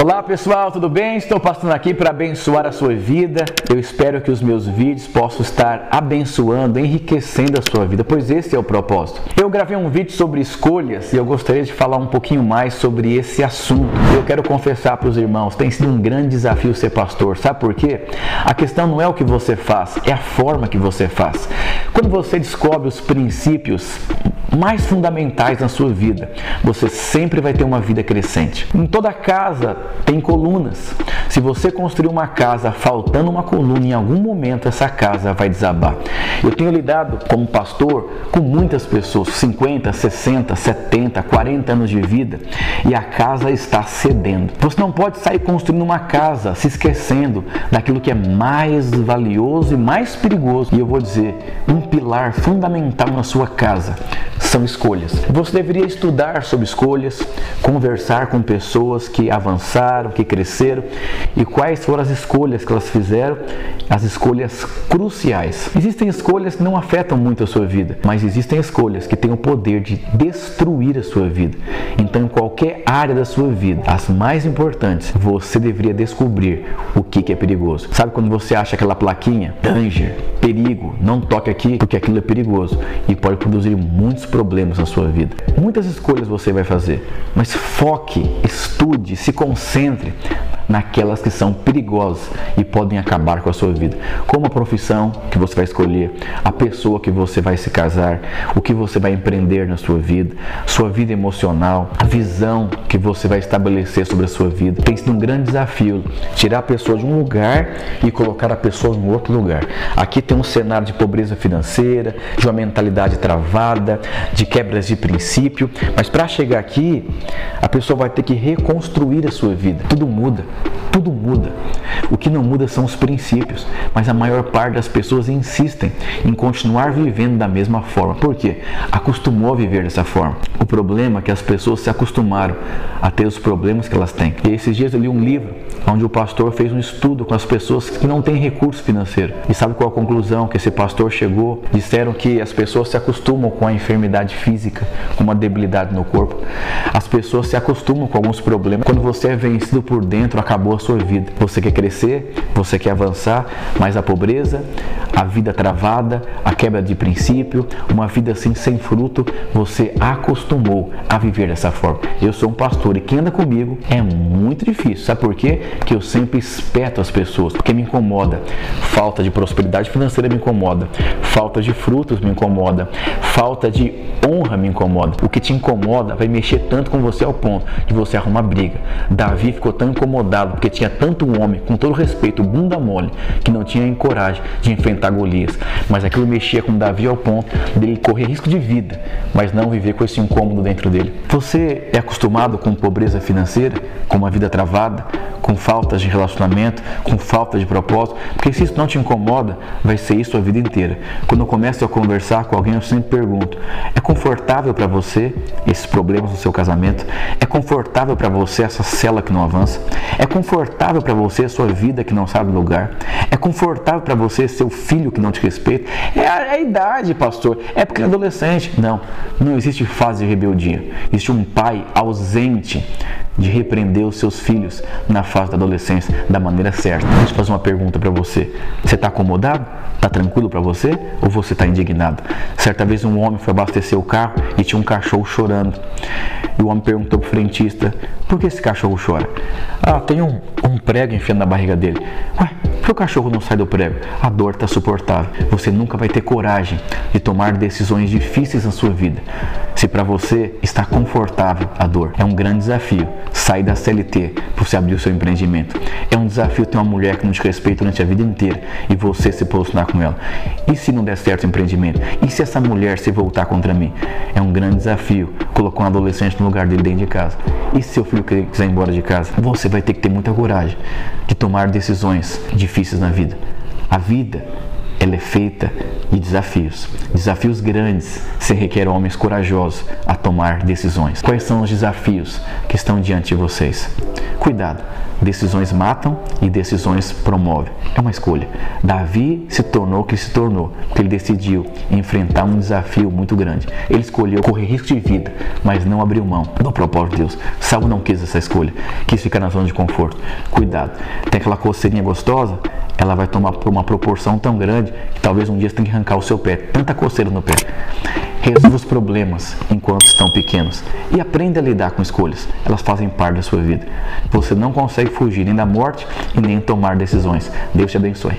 Olá pessoal, tudo bem? Estou passando aqui para abençoar a sua vida. Eu espero que os meus vídeos possam estar abençoando, enriquecendo a sua vida, pois esse é o propósito. Eu gravei um vídeo sobre escolhas e eu gostaria de falar um pouquinho mais sobre esse assunto. Eu quero confessar para os irmãos, tem sido um grande desafio ser pastor. Sabe por quê? A questão não é o que você faz, é a forma que você faz. Quando você descobre os princípios mais fundamentais na sua vida, você sempre vai ter uma vida crescente. Em toda casa tem colunas. Se você construir uma casa faltando uma coluna, em algum momento essa casa vai desabar. Eu tenho lidado como pastor com muitas pessoas, 50, 60, 70, 40 anos de vida, e a casa está cedendo. Você não pode sair construindo uma casa se esquecendo daquilo que é mais valioso e mais perigoso. E eu vou dizer, um pilar fundamental na sua casa são escolhas. Você deveria estudar sobre escolhas, conversar com pessoas que avançaram, que cresceram e quais foram as escolhas que elas fizeram, as escolhas cruciais. Existem escolhas que não afetam muito a sua vida, mas existem escolhas que têm o poder de destruir a sua vida. Então, em qualquer área da sua vida, as mais importantes, você deveria descobrir o que é perigoso. Sabe quando você acha aquela plaquinha? Danger, perigo, não toque aqui porque aquilo é perigoso e pode produzir muitos problemas problemas na sua vida. Muitas escolhas você vai fazer, mas foque, estude, se concentre naquelas que são perigosas e podem acabar com a sua vida, como a profissão que você vai escolher, a pessoa que você vai se casar, o que você vai empreender na sua vida, sua vida emocional, a visão que você vai estabelecer sobre a sua vida. Tem sido um grande desafio tirar a pessoa de um lugar e colocar a pessoa em outro lugar. Aqui tem um cenário de pobreza financeira, de uma mentalidade travada, de quebras de princípio, mas para chegar aqui, a pessoa vai ter que reconstruir a sua vida. Tudo muda tudo muda. O que não muda são os princípios, mas a maior parte das pessoas insistem em continuar vivendo da mesma forma. Por quê? Acostumou a viver dessa forma. O problema é que as pessoas se acostumaram a ter os problemas que elas têm. E esses dias eu li um livro onde o pastor fez um estudo com as pessoas que não têm recurso financeiro. E sabe qual a conclusão que esse pastor chegou? Disseram que as pessoas se acostumam com a enfermidade física, com uma debilidade no corpo. As pessoas se acostumam com alguns problemas. Quando você é vencido por dentro, acabou a sua vida. Você quer crescer, você quer avançar, mas a pobreza, a vida travada, a quebra de princípio, uma vida assim sem fruto, você acostumou a viver dessa forma. Eu sou um pastor e quem anda comigo é muito difícil. Sabe por quê? Que eu sempre espeto as pessoas, porque me incomoda. Falta de prosperidade financeira me incomoda, falta de frutos me incomoda, falta de honra me incomoda. O que te incomoda vai mexer tanto com você ao ponto de você arrumar briga. Davi ficou tão incomodado porque tinha tanto homem, com todo respeito, bunda mole, que não tinha coragem de enfrentar Golias. Mas aquilo mexia com Davi ao ponto dele correr risco de vida, mas não viver com esse incômodo dentro dele. Você é acostumado com pobreza financeira, com uma vida travada, com faltas de relacionamento, com falta de propósito, porque se isso não te incomoda, vai ser isso a vida inteira. Quando eu começo a conversar com alguém, eu sempre pergunto: é confortável para você esses problemas no seu casamento? É confortável para você essa cela que não avança? É confortável para você a sua vida que não sabe lugar? É confortável para você seu filho que não te respeita? É a, é a idade, pastor. É porque é adolescente. Não, não existe fase de rebeldia. Existe um pai ausente de repreender os seus filhos na fase da adolescência da maneira certa. Deixa eu fazer uma pergunta para você. Você está acomodado? Está tranquilo para você? Ou você está indignado? Certa vez um homem foi abastecer o carro e tinha um cachorro chorando. E o homem perguntou para o frentista, por que esse cachorro chora? Ah, tem um, um prego enfiando na barriga dele. Ué, por que o cachorro não sai do prego? A dor está suportável. Você nunca vai ter coragem de tomar decisões difíceis na sua vida. Se para você está confortável a dor, é um grande desafio sair da CLT para você abrir o seu empreendimento. É um desafio ter uma mulher que não te respeita durante a vida inteira e você se posicionar com ela. E se não der certo o empreendimento? E se essa mulher se voltar contra mim? É um grande desafio colocar um adolescente no lugar dele dentro de casa. E se seu filho quiser ir embora de casa? Você vai ter que ter muita coragem de tomar decisões difíceis na vida. A vida ela é feita de desafios. Desafios grandes se requer homens corajosos a tomar decisões. Quais são os desafios que estão diante de vocês? Cuidado, decisões matam e decisões promovem. É uma escolha. Davi se tornou o que se tornou, porque ele decidiu enfrentar um desafio muito grande. Ele escolheu correr risco de vida, mas não abriu mão do propósito de Deus. Saul não quis essa escolha, quis ficar na zona de conforto. Cuidado, tem aquela coceirinha gostosa, ela vai tomar uma proporção tão grande que talvez um dia você tenha que arrancar o seu pé, tanta coceira no pé. Resolva os problemas enquanto estão pequenos e aprenda a lidar com escolhas. Elas fazem parte da sua vida. Você não consegue fugir nem da morte e nem tomar decisões. Deus te abençoe.